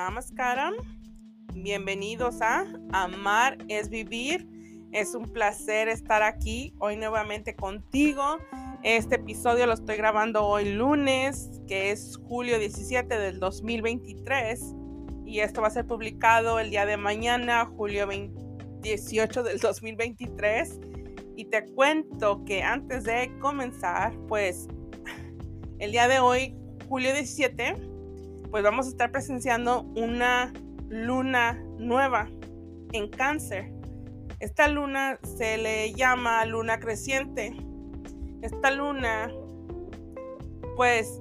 Namaskaram. Bienvenidos a Amar es Vivir. Es un placer estar aquí hoy nuevamente contigo. Este episodio lo estoy grabando hoy lunes, que es julio 17 del 2023. Y esto va a ser publicado el día de mañana, julio 18 del 2023. Y te cuento que antes de comenzar, pues el día de hoy, julio 17, pues vamos a estar presenciando una luna nueva en cáncer. Esta luna se le llama luna creciente. Esta luna, pues,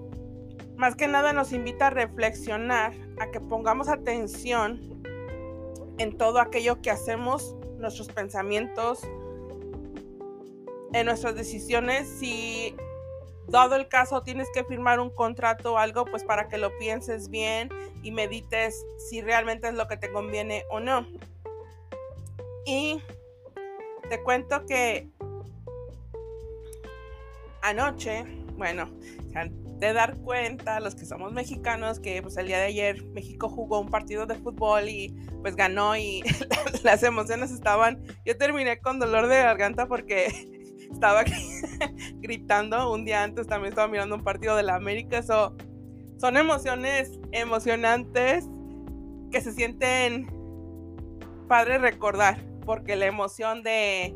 más que nada nos invita a reflexionar, a que pongamos atención en todo aquello que hacemos, nuestros pensamientos, en nuestras decisiones, si dado el caso tienes que firmar un contrato o algo, pues para que lo pienses bien y medites si realmente es lo que te conviene o no. Y te cuento que anoche, bueno, de dar cuenta, los que somos mexicanos, que pues el día de ayer México jugó un partido de fútbol y pues ganó y las emociones estaban, yo terminé con dolor de garganta porque estaba gritando. Un día antes también estaba mirando un partido de la América. son emociones emocionantes que se sienten padre recordar. Porque la emoción de,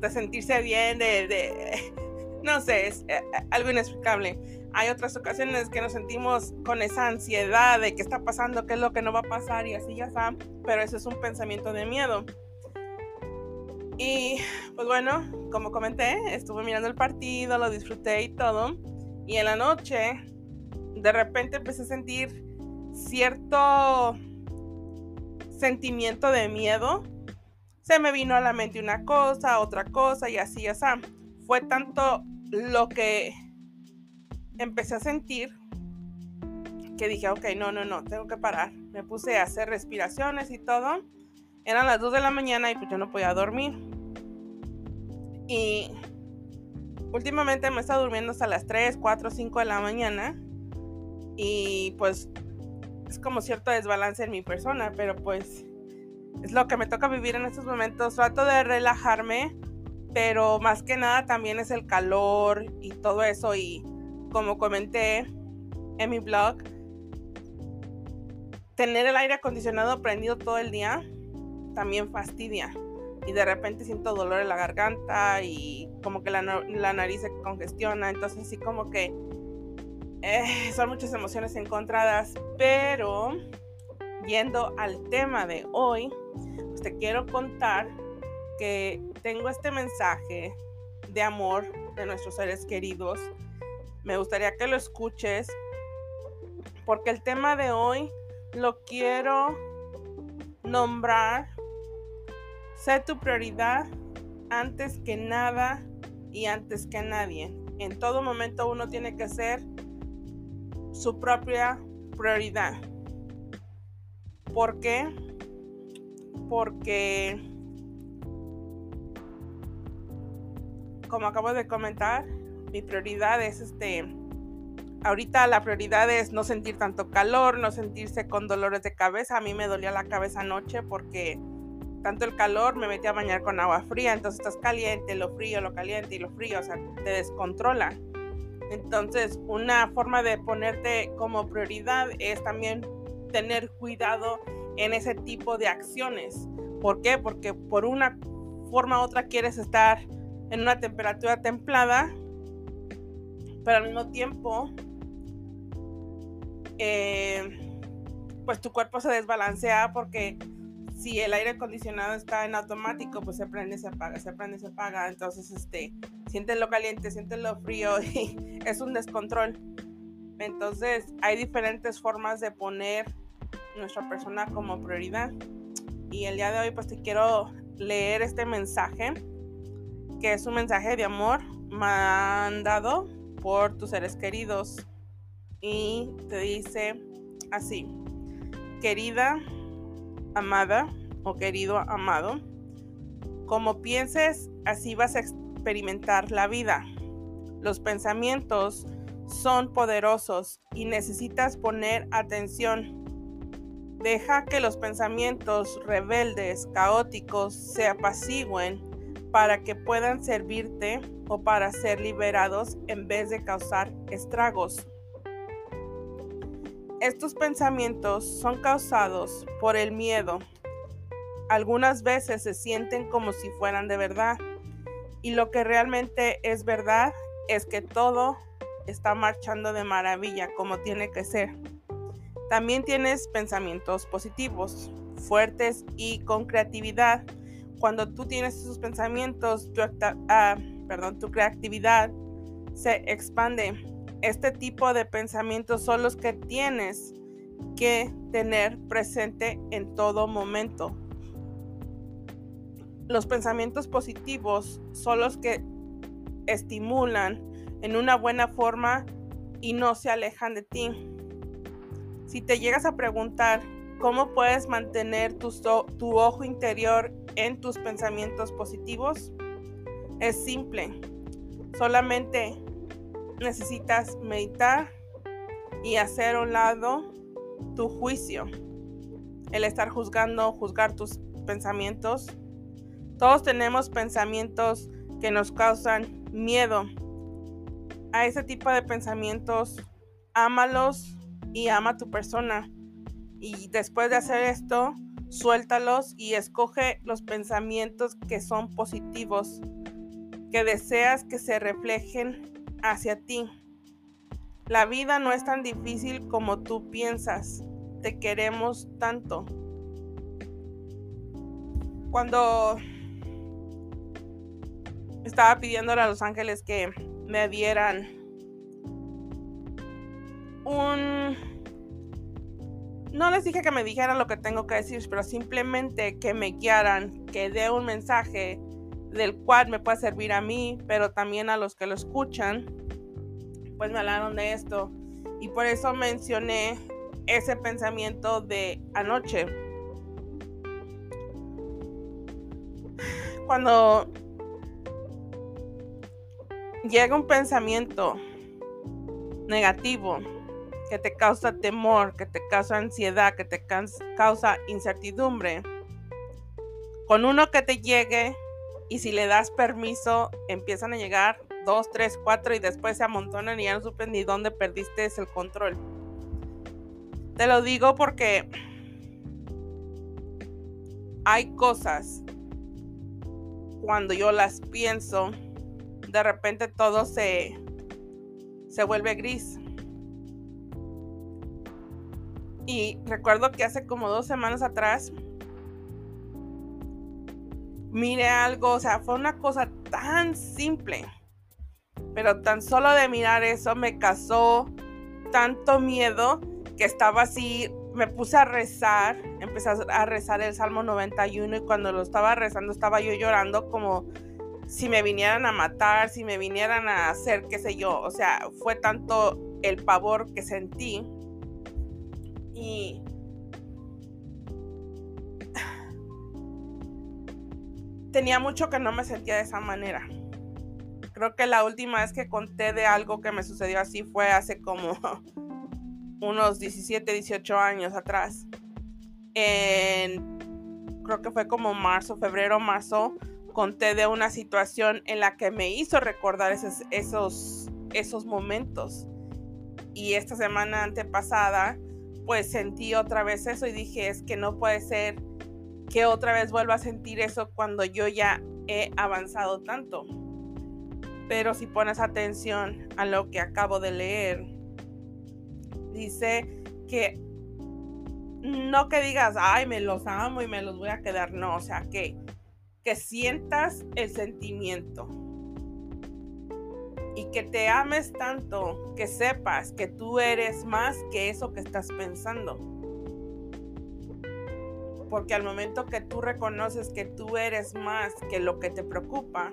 de sentirse bien, de, no sé, es eh, algo inexplicable. Hay otras ocasiones que nos sentimos con esa ansiedad de qué está pasando, qué es lo que no va a pasar y así ya está, pero eso es un pensamiento de miedo. Y pues bueno, como comenté, estuve mirando el partido, lo disfruté y todo. Y en la noche, de repente empecé a sentir cierto sentimiento de miedo. Se me vino a la mente una cosa, otra cosa y así, así. Fue tanto lo que empecé a sentir que dije, ok, no, no, no, tengo que parar. Me puse a hacer respiraciones y todo. Eran las 2 de la mañana y pues yo no podía dormir. Y últimamente me he estado durmiendo hasta las 3, 4, 5 de la mañana. Y pues es como cierto desbalance en mi persona, pero pues es lo que me toca vivir en estos momentos. Trato de relajarme, pero más que nada también es el calor y todo eso. Y como comenté en mi blog, tener el aire acondicionado prendido todo el día también fastidia. Y de repente siento dolor en la garganta y como que la, nariz se congestiona, entonces sí como que eh, son muchas emociones encontradas, pero yendo al tema de hoy, pues te quiero contar que tengo este mensaje de amor de nuestros seres queridos. Me gustaría que lo escuches porque el tema de hoy lo quiero nombrar Sé tu prioridad antes que nada y antes que nadie. En todo momento uno tiene que ser su propia prioridad. ¿Por qué? Porque, como acabo de comentar, mi prioridad es este. Ahorita la prioridad es no sentir tanto calor, no sentirse con dolores de cabeza. A mí me dolía la cabeza anoche porque tanto el calor, me metí a bañar con agua fría, entonces estás caliente, lo frío, lo caliente y lo frío, o sea, te descontrola. Entonces, una forma de ponerte como prioridad es también tener cuidado en ese tipo de acciones. ¿Por qué? Porque por una forma u otra quieres estar en una temperatura templada, pero al mismo tiempo, eh, pues tu cuerpo se desbalancea porque si el aire acondicionado está en automático, pues se prende, se apaga, se prende, se apaga. Entonces, este, sientes lo caliente, sientes lo frío y es un descontrol. Entonces, hay diferentes formas de poner nuestra persona como prioridad. Y el día de hoy, pues te quiero leer este mensaje, que es un mensaje de amor mandado por tus seres queridos. Y te dice así, querida amada o querido amado, como pienses, así vas a experimentar la vida. Los pensamientos son poderosos y necesitas poner atención. Deja que los pensamientos rebeldes, caóticos, se apacigüen para que puedan servirte o para ser liberados en vez de causar estragos. Estos pensamientos son causados por el miedo. Algunas veces se sienten como si fueran de verdad y lo que realmente es verdad es que todo está marchando de maravilla como tiene que ser. También tienes pensamientos positivos, fuertes y con creatividad. Cuando tú tienes esos pensamientos, tu, ah, tu creatividad se expande. Este tipo de pensamientos son los que tienes que tener presente en todo momento. Los pensamientos positivos son los que estimulan en una buena forma y no se alejan de ti. Si te llegas a preguntar cómo puedes mantener tu, ojo interior en tus pensamientos positivos, es simple. Solamente necesitas meditar y hacer a un lado tu juicio. El estar juzgando, juzgar tus pensamientos. Todos tenemos pensamientos que nos causan miedo. A ese tipo de pensamientos, ámalos y ama a tu persona. Y después de hacer esto, suéltalos y escoge los pensamientos que son positivos, que deseas que se reflejen hacia ti. La vida no es tan difícil como tú piensas. Te queremos tanto. Cuando estaba pidiéndole a los ángeles que me dieran un... No les dije que me dijeran lo que tengo que decir, pero simplemente que me guiaran, que dé un mensaje del cual me puede servir a mí, pero también a los que lo escuchan, pues me hablaron de esto. Y por eso mencioné ese pensamiento de anoche. Cuando llega un pensamiento negativo que te causa temor, que te causa ansiedad, que te causa incertidumbre, con uno que te llegue y si le das permiso empiezan a llegar dos, tres, cuatro y después se amontonan y ya no supen ni dónde perdiste el control. Te lo digo porque hay cosas cuando yo las pienso de repente todo se, se vuelve gris. Y recuerdo que hace como dos semanas atrás mire algo, o sea, fue una cosa tan simple, pero tan solo de mirar eso me causó tanto miedo que estaba así, me puse a rezar, empecé a rezar el Salmo 91 y cuando lo estaba rezando estaba yo llorando como si me vinieran a matar, si me vinieran a hacer, qué sé yo, o sea, fue tanto el pavor que sentí. Y tenía mucho que no me sentía de esa manera. Creo que la última vez que conté de algo que me sucedió así fue hace como unos 17, 18 años atrás. creo que fue como marzo, febrero, marzo conté de una situación en la que me hizo recordar esos, esos, esos momentos. Y esta semana antepasada, pues sentí otra vez eso y dije, es que no puede ser que otra vez vuelva a sentir eso cuando yo ya he avanzado tanto. Pero si pones atención a lo que acabo de leer, dice que no que digas, ay, me los amo y me los voy a quedar, no, o sea, que que sientas el sentimiento y que te ames tanto que sepas que tú eres más que eso que estás pensando. Porque al momento que tú reconoces que tú eres más que lo que te preocupa,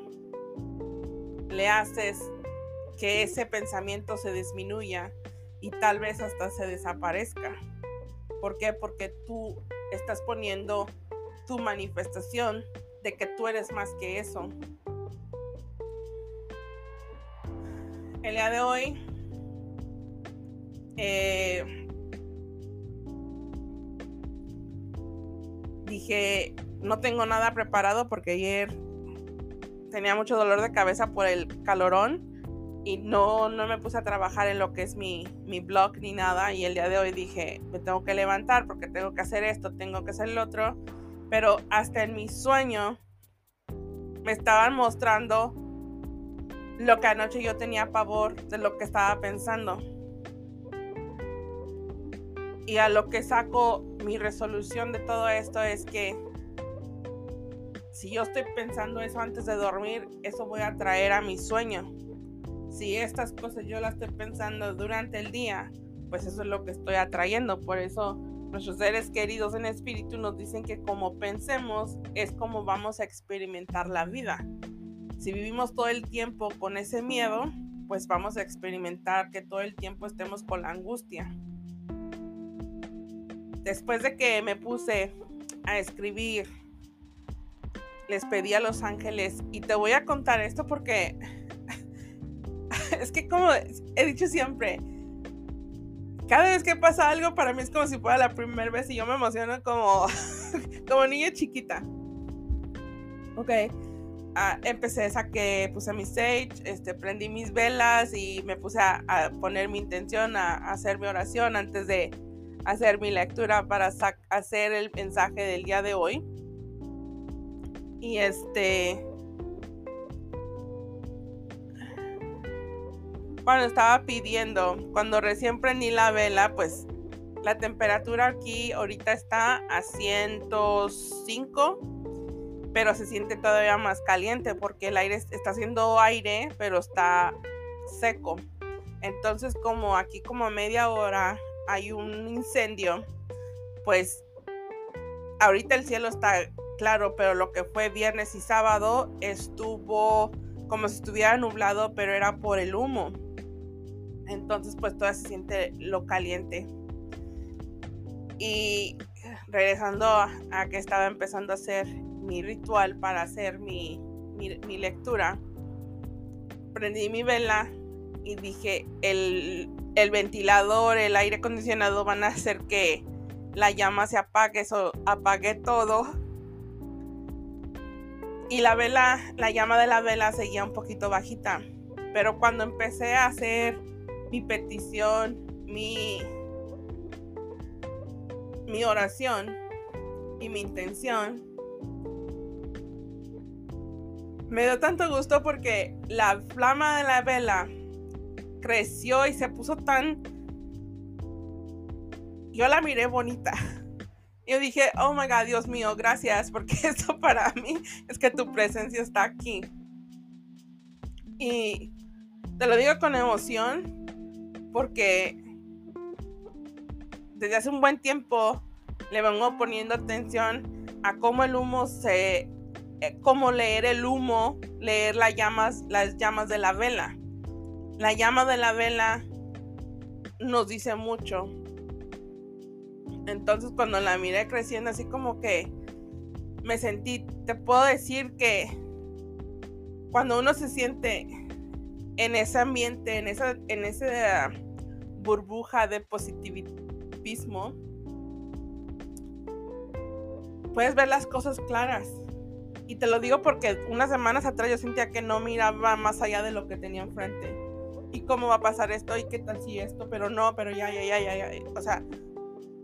le haces que ese pensamiento se disminuya y tal vez hasta se desaparezca. ¿Por qué? Porque tú estás poniendo tu manifestación de que tú eres más que eso. El día de hoy eh, dije, no tengo nada preparado porque ayer tenía mucho dolor de cabeza por el calorón y no, no me puse a trabajar en lo que es mi, mi blog ni nada. Y el día de hoy dije, me tengo que levantar porque tengo que hacer esto, tengo que hacer el otro. Pero hasta en mi sueño me estaban mostrando lo que anoche yo tenía pavor de lo que estaba pensando. Y a lo que saco mi resolución de todo esto es que si yo estoy pensando eso antes de dormir, eso voy a traer a mi sueño si estas cosas yo las estoy pensando durante el día, pues eso es lo que estoy atrayendo. Por eso nuestros seres queridos en espíritu nos dicen que como pensemos es como vamos a experimentar la vida. Si vivimos todo el tiempo con ese miedo, pues vamos a experimentar que todo el tiempo estemos con la angustia. Después de que me puse a escribir, les pedí a los ángeles, y te voy a contar esto porque es que como he dicho siempre, cada vez que pasa algo para mí es como si fuera la primera vez y yo me emociono como, como niña chiquita. Ok. Ah, empecé, saqué, puse mi sage, este, prendí mis velas y me puse a, poner mi intención, a, a, hacer mi oración antes de hacer mi lectura para hacer el mensaje del día de hoy. Y este, cuando estaba pidiendo, cuando recién prendí la vela, pues la temperatura aquí ahorita está a 105, pero se siente todavía más caliente porque el aire está haciendo aire, pero está seco. Entonces, como aquí como media hora hay un incendio, pues ahorita el cielo está claro, pero lo que fue viernes y sábado estuvo como si estuviera nublado, pero era por el humo. Entonces pues todavía se siente lo caliente. Y regresando a, que estaba empezando a hacer mi ritual para hacer mi, mi, lectura, prendí mi vela y dije, el, el, ventilador, el aire acondicionado van a hacer que la llama se apague, eso apagué todo. Y la vela, la llama de la vela seguía un poquito bajita. Pero cuando empecé a hacer mi petición, mi, mi oración y mi intención. Me dio tanto gusto porque la flama de la vela creció y se puso tan... Yo la miré bonita. Yo dije, oh my God, Dios mío, gracias, porque esto para mí es que tu presencia está aquí. Y te lo digo con emoción, porque desde hace un buen tiempo le vengo poniendo atención a cómo el humo se, eh, cómo leer el humo, leer las llamas, las llamas de la vela. La llama de la vela nos dice mucho. Entonces cuando la miré creciendo así como que me sentí, te puedo decir que cuando uno se siente en ese ambiente, en esa, en ese burbuja de positivismo, puedes ver las cosas claras. Y te lo digo porque unas semanas atrás yo sentía que no miraba más allá de lo que tenía enfrente. ¿Y cómo va a pasar esto? ¿Y qué tal si esto? Pero no, pero ya, ya, ya, ya, ya. O sea,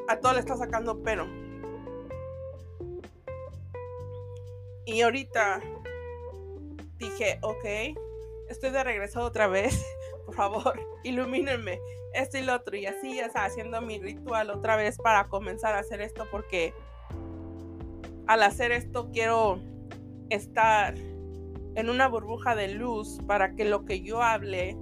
a todo le está sacando pero. Y ahorita dije, ok, estoy de regreso otra vez. Por favor, ilumínenme esto y lo otro. Y así ya está haciendo mi ritual otra vez para comenzar a hacer esto porque al hacer esto quiero estar en una burbuja de luz para que lo que yo hable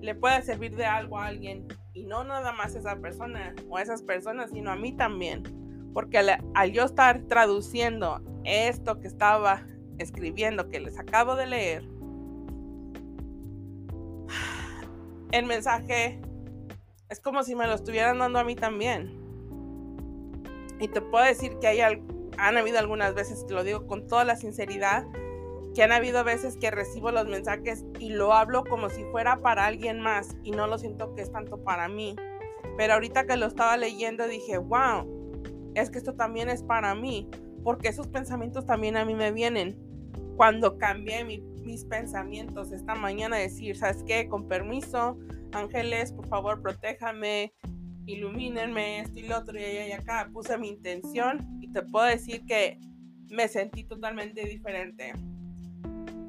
le pueda servir de algo a alguien y no nada más a esa persona o a esas personas, sino a mí también. Porque al, yo estar traduciendo esto que estaba escribiendo, que les acabo de leer, el mensaje es como si me lo estuvieran dando a mí también. Y te puedo decir que hay, han habido algunas veces, te lo digo con toda la sinceridad, que han habido veces que recibo los mensajes y lo hablo como si fuera para alguien más y no lo siento que es tanto para mí. Pero ahorita que lo estaba leyendo dije, wow, es que esto también es para mí, porque esos pensamientos también a mí me vienen. Cuando cambié mis pensamientos esta mañana, decir, ¿sabes qué? Con permiso, ángeles, por favor, protéjame, ilumínenme, esto y lo otro, y allá y acá. Puse mi intención y te puedo decir que me sentí totalmente diferente.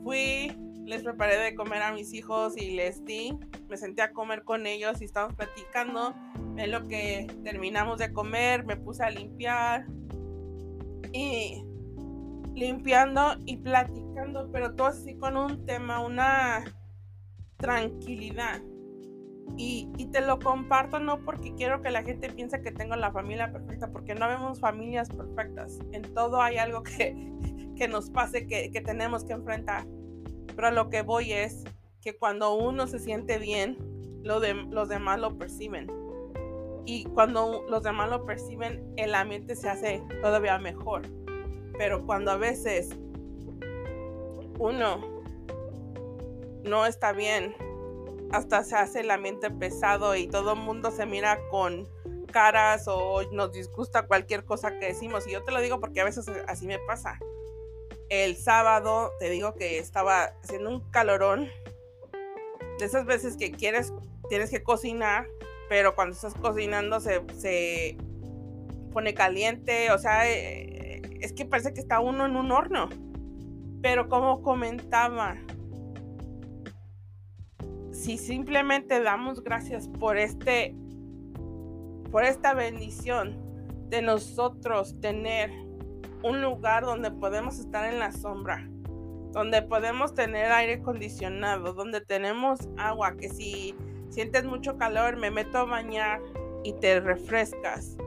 Fui, les preparé de comer a mis hijos y les di. Me senté a comer con ellos y estábamos platicando. En lo que terminamos de comer, me puse a limpiar. Y limpiando y platicando, pero todo así con un tema, una tranquilidad. Y, y, te lo comparto no porque quiero que la gente piense que tengo la familia perfecta, porque no vemos familias perfectas. En todo hay algo que, que nos pase, que, que tenemos que enfrentar. Pero a lo que voy es que cuando uno se siente bien, lo los demás lo perciben. Y cuando los demás lo perciben, el ambiente se hace todavía mejor. Pero cuando a veces uno no está bien, hasta se hace el ambiente pesado y todo el mundo se mira con caras o nos disgusta cualquier cosa que decimos. Y yo te lo digo porque a veces así me pasa. El sábado te digo que estaba haciendo un calorón. De esas veces que quieres, tienes que cocinar, pero cuando estás cocinando se, se pone caliente. O sea, eh, es que parece que está uno en un horno. Pero como comentaba, si simplemente damos gracias por este por esta bendición de nosotros tener un lugar donde podemos estar en la sombra, donde podemos tener aire acondicionado, donde tenemos agua, que si sientes mucho calor me meto a bañar y te refrescas,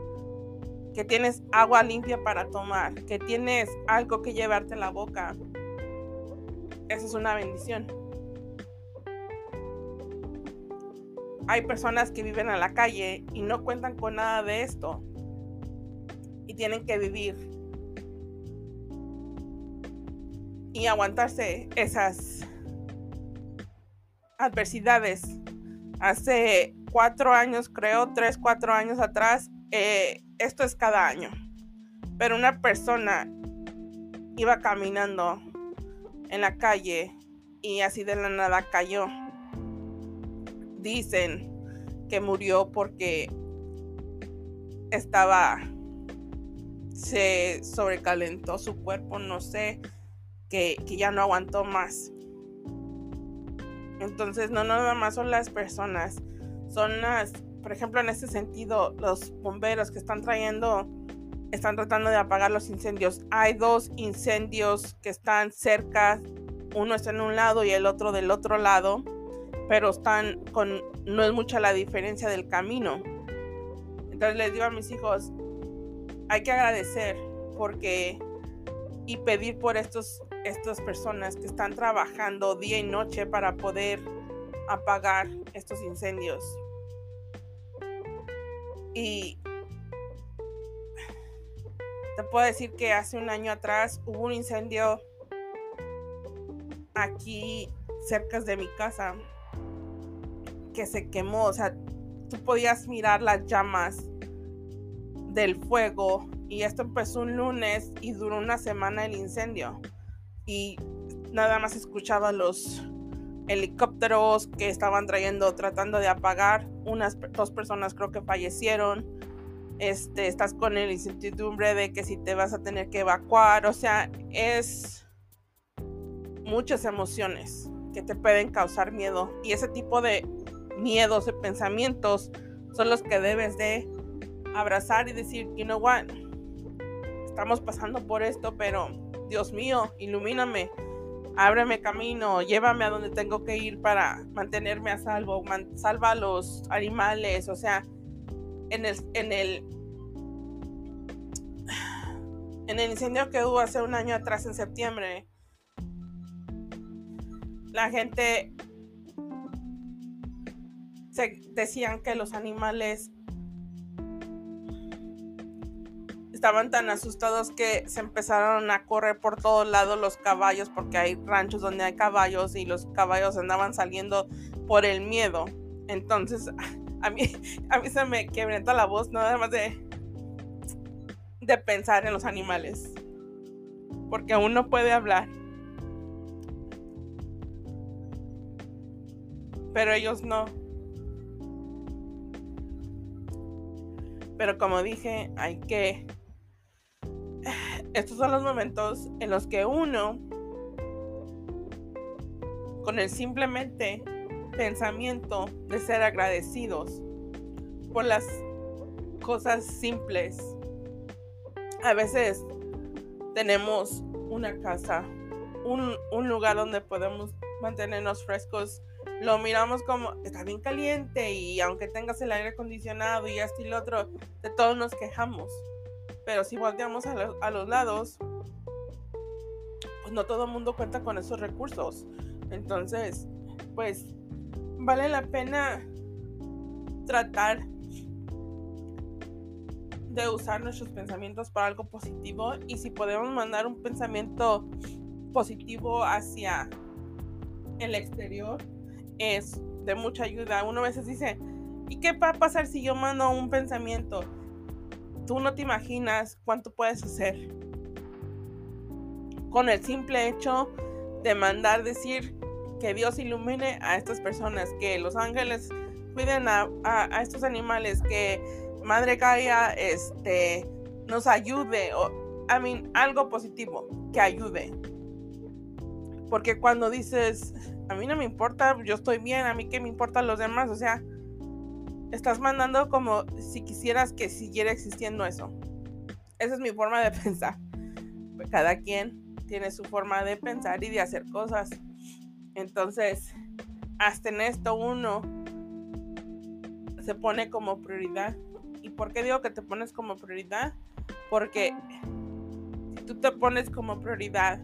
que tienes agua limpia para tomar, que tienes algo que llevarte a la boca. Eso es una bendición. Hay personas que viven a la calle y no cuentan con nada de esto y tienen que vivir y aguantarse esas adversidades. Hace cuatro años, creo, tres, cuatro años atrás, eh, esto es cada año. Pero una persona iba caminando en la calle y así de la nada cayó. Dicen que murió porque estaba se sobrecalentó su cuerpo, no sé, que, ya no aguantó más. Entonces, no nada más son las personas, son las, por ejemplo, en este sentido, los bomberos que están trayendo, están tratando de apagar los incendios. Hay dos incendios que están cerca, uno está en un lado y el otro del otro lado, pero están con, no es mucha la diferencia del camino. Entonces les digo a mis hijos, hay que agradecer porque y pedir por estos estas personas que están trabajando día y noche para poder apagar estos incendios. Y te puedo decir que hace un año atrás hubo un incendio aquí cerca de mi casa que se quemó. O sea, tú podías mirar las llamas del fuego y esto empezó un lunes y duró una semana el incendio y nada más escuchaba los helicópteros que estaban trayendo, tratando de apagar. Unas dos personas creo que fallecieron. Este, estás con la incertidumbre de que si te vas a tener que evacuar. O sea, es muchas emociones que te pueden causar miedo. Y ese tipo de miedos, de pensamientos, son los que debes de abrazar y decir, you know what, estamos pasando por esto, pero Dios mío, ilumíname, ábreme camino, llévame a donde tengo que ir para mantenerme a salvo, salva a los animales, o sea, en el, en el, en el incendio que hubo hace un año atrás en septiembre, la gente se decían que los animales estaban tan asustados que se empezaron a correr por todos lados los caballos porque hay ranchos donde hay caballos y los caballos andaban saliendo por el miedo. Entonces a mí, a mí se me quebranta la voz nada más de, de pensar en los animales. Porque uno puede hablar. Pero ellos no. Pero como dije, hay que... Estos son los momentos en los que uno, con el simplemente pensamiento de ser agradecidos por las cosas simples, a veces tenemos una casa, un, un lugar donde podemos mantenernos frescos lo miramos como está bien caliente y aunque tengas el aire acondicionado y esto y lo otro, de todos nos quejamos. Pero si volteamos a, a los lados, pues no todo el mundo cuenta con esos recursos. Entonces, pues vale la pena tratar de usar nuestros pensamientos para algo positivo y si podemos mandar un pensamiento positivo hacia el exterior, es de mucha ayuda. Uno a veces dice, ¿y qué va a pasar si yo mando un pensamiento? Tú no te imaginas cuánto puedes hacer. Con el simple hecho de mandar decir que Dios ilumine a estas personas, que los ángeles cuiden a, estos animales, que Madre Gaia este, nos ayude, o, I mean, algo positivo que ayude. Porque cuando dices, a mí no me importa, yo estoy bien, a mí qué me importan los demás, o sea, estás mandando como si quisieras que siguiera existiendo eso. Esa es mi forma de pensar. Cada quien tiene su forma de pensar y de hacer cosas. Entonces, hasta en esto uno se pone como prioridad. ¿Y por qué digo que te pones como prioridad? Porque si tú te pones como prioridad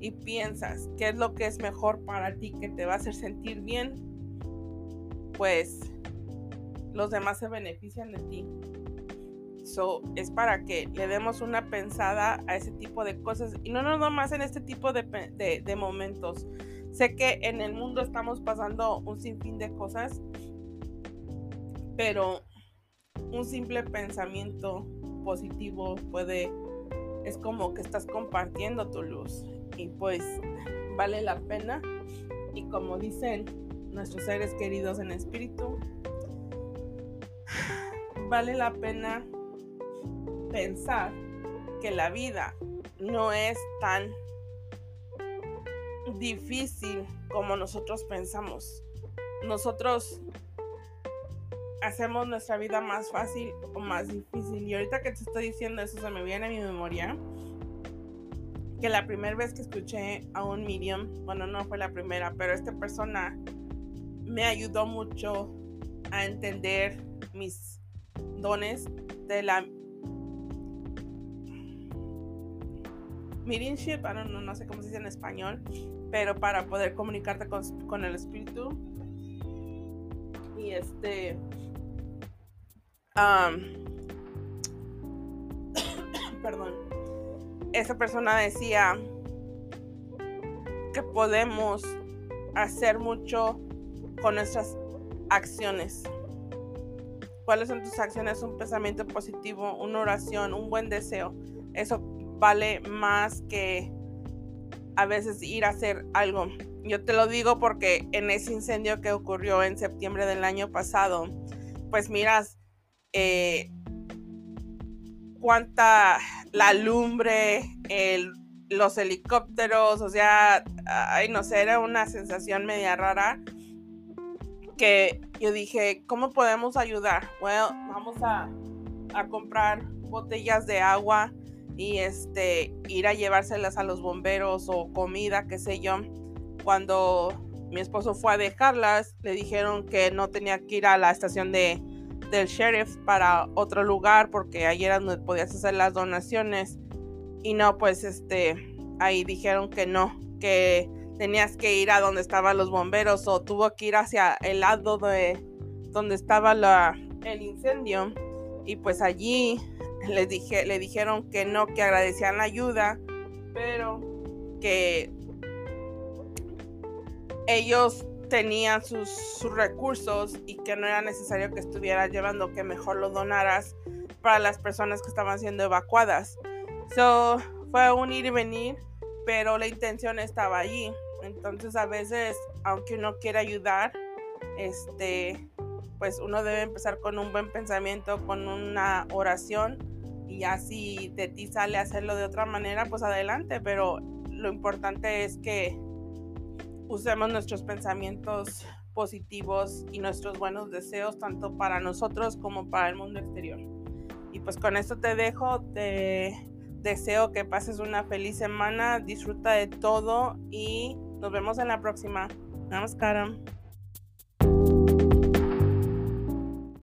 y piensas qué es lo que es mejor para ti, que te va a hacer sentir bien, pues los demás se benefician de ti. So, es para que le demos una pensada a ese tipo de cosas y no nada más en este tipo de, de momentos. Sé que en el mundo estamos pasando un sinfín de cosas, pero un simple pensamiento positivo puede, es como que estás compartiendo tu luz y pues vale la pena. Y como dicen nuestros seres queridos en espíritu, vale la pena pensar que la vida no es tan difícil como nosotros pensamos. Nosotros hacemos nuestra vida más fácil o más difícil. Y ahorita que te estoy diciendo eso se me viene a mi memoria que la primera vez que escuché a un medium, bueno, no fue la primera, pero esta persona me ayudó mucho a entender mis dones de la mediumship, no, no sé cómo se dice en español, pero para poder comunicarte con, el espíritu. Y este... perdón esa persona decía que podemos hacer mucho con nuestras acciones. ¿Cuáles son tus acciones? Un pensamiento positivo, una oración, un buen deseo. Eso vale más que a veces ir a hacer algo. Yo te lo digo porque en ese incendio que ocurrió en septiembre del año pasado, pues miras, eh, cuánta la lumbre, los helicópteros, o sea, ay, no sé, era una sensación media rara que yo dije, ¿cómo podemos ayudar? Bueno, vamos a, a comprar botellas de agua y este ir a llevárselas a los bomberos o comida, qué sé yo. Cuando mi esposo fue a dejarlas, le dijeron que no tenía que ir a la estación de del sheriff para otro lugar porque ahí era donde podías hacer las donaciones y no pues este ahí dijeron que no que tenías que ir a donde estaban los bomberos o tuvo que ir hacia el lado de donde estaba la, el incendio y pues allí les dije le dijeron que no que agradecían la ayuda pero que ellos tenían sus, sus, recursos y que no era necesario que estuvieras llevando, que mejor lo donaras para las personas que estaban siendo evacuadas. So, fue un ir y venir, pero la intención estaba allí. Entonces, a veces, aunque uno quiera ayudar, este, pues uno debe empezar con un buen pensamiento, con una oración y ya si de ti sale hacerlo de otra manera, pues adelante, pero lo importante es que usemos nuestros pensamientos positivos y nuestros buenos deseos tanto para nosotros como para el mundo exterior. Y pues con esto te dejo, te deseo que pases una feliz semana, disfruta de todo y nos vemos en la próxima. Namaskaram.